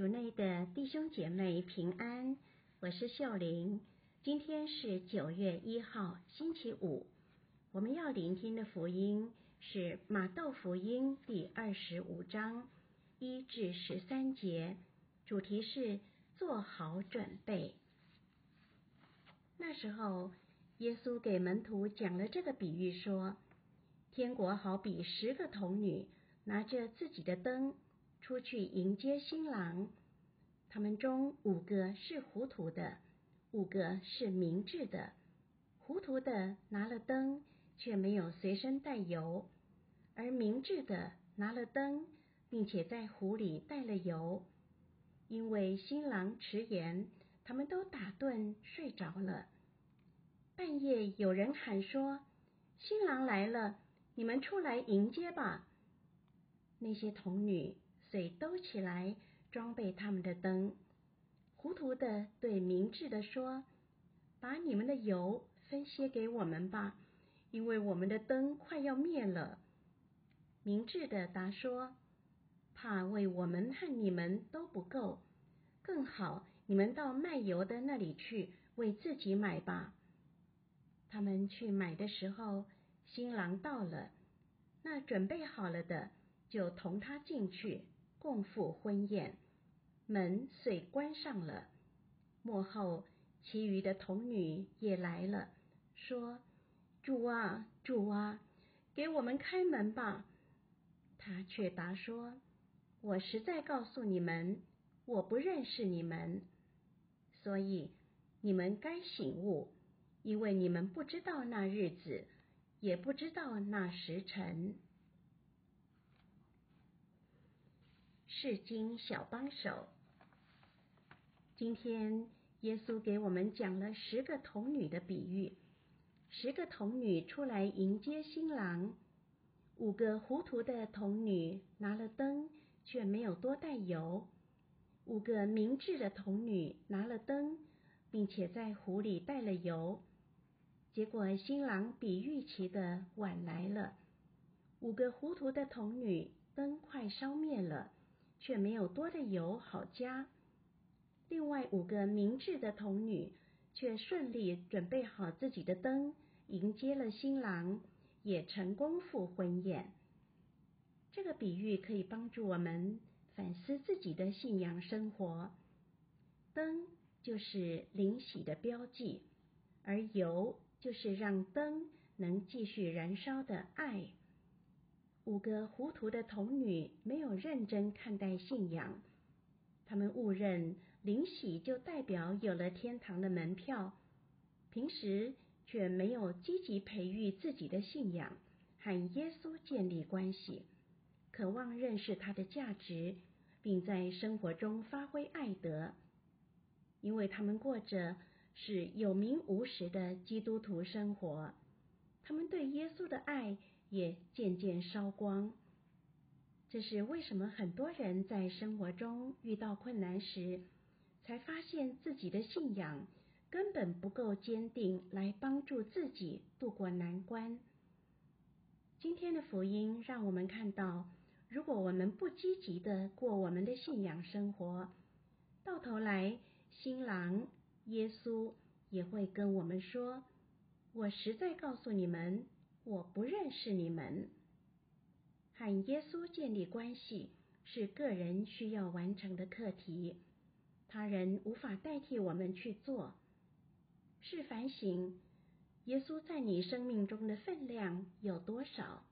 主内的弟兄姐妹平安，我是秀玲。今天是九月一号，星期五。我们要聆听的福音是马窦福音第二十五章一至十三节，主题是做好准备。那时候，耶稣给门徒讲了这个比喻，说：天国好比十个童女拿着自己的灯。出去迎接新郎，他们中五个是糊涂的，五个是明智的。糊涂的拿了灯，却没有随身带油；而明智的拿了灯，并且在壶里带了油。因为新郎迟延，他们都打盹睡着了。半夜有人喊说：“新郎来了，你们出来迎接吧。”那些童女。遂兜起来，装备他们的灯。糊涂的对明智的说：“把你们的油分些给我们吧，因为我们的灯快要灭了。”明智的答说：“怕为我们和你们都不够，更好你们到卖油的那里去，为自己买吧。”他们去买的时候，新郎到了，那准备好了的就同他进去。共赴婚宴，门遂关上了。幕后，其余的童女也来了，说：“主啊，主啊，给我们开门吧。”他却答说：“我实在告诉你们，我不认识你们，所以你们该醒悟，因为你们不知道那日子，也不知道那时辰。”圣经小帮手，今天耶稣给我们讲了十个童女的比喻。十个童女出来迎接新郎，五个糊涂的童女拿了灯，却没有多带油；五个明智的童女拿了灯，并且在壶里带了油。结果新郎比预期的晚来了，五个糊涂的童女灯快烧灭了。却没有多的油好加，另外五个明智的童女却顺利准备好自己的灯，迎接了新郎，也成功赴婚宴。这个比喻可以帮助我们反思自己的信仰生活。灯就是灵喜的标记，而油就是让灯能继续燃烧的爱。五个糊涂的童女没有认真看待信仰，他们误认灵洗就代表有了天堂的门票，平时却没有积极培育自己的信仰，和耶稣建立关系，渴望认识他的价值，并在生活中发挥爱德，因为他们过着是有名无实的基督徒生活，他们对耶稣的爱。也渐渐烧光。这是为什么很多人在生活中遇到困难时，才发现自己的信仰根本不够坚定，来帮助自己度过难关。今天的福音让我们看到，如果我们不积极的过我们的信仰生活，到头来新郎耶稣也会跟我们说：“我实在告诉你们。”我不认识你们。和耶稣建立关系是个人需要完成的课题，他人无法代替我们去做。是反省，耶稣在你生命中的分量有多少？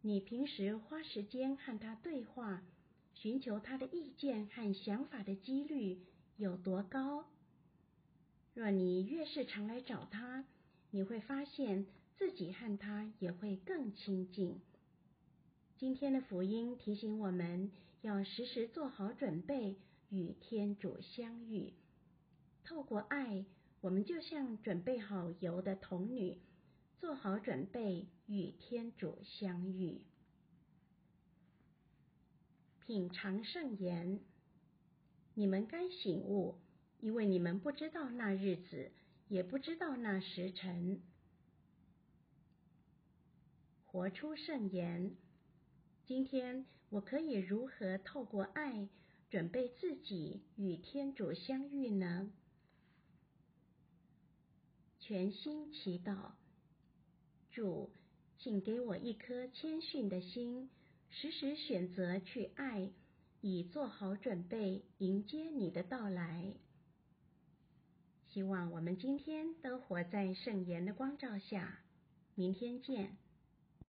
你平时花时间和他对话，寻求他的意见和想法的几率有多高？若你越是常来找他，你会发现。自己和他也会更亲近。今天的福音提醒我们要时时做好准备，与天主相遇。透过爱，我们就像准备好油的童女，做好准备与天主相遇。品尝圣言，你们该醒悟，因为你们不知道那日子，也不知道那时辰。活出圣言。今天我可以如何透过爱准备自己与天主相遇呢？全心祈祷，主，请给我一颗谦逊的心，时时选择去爱，以做好准备迎接你的到来。希望我们今天都活在圣言的光照下。明天见。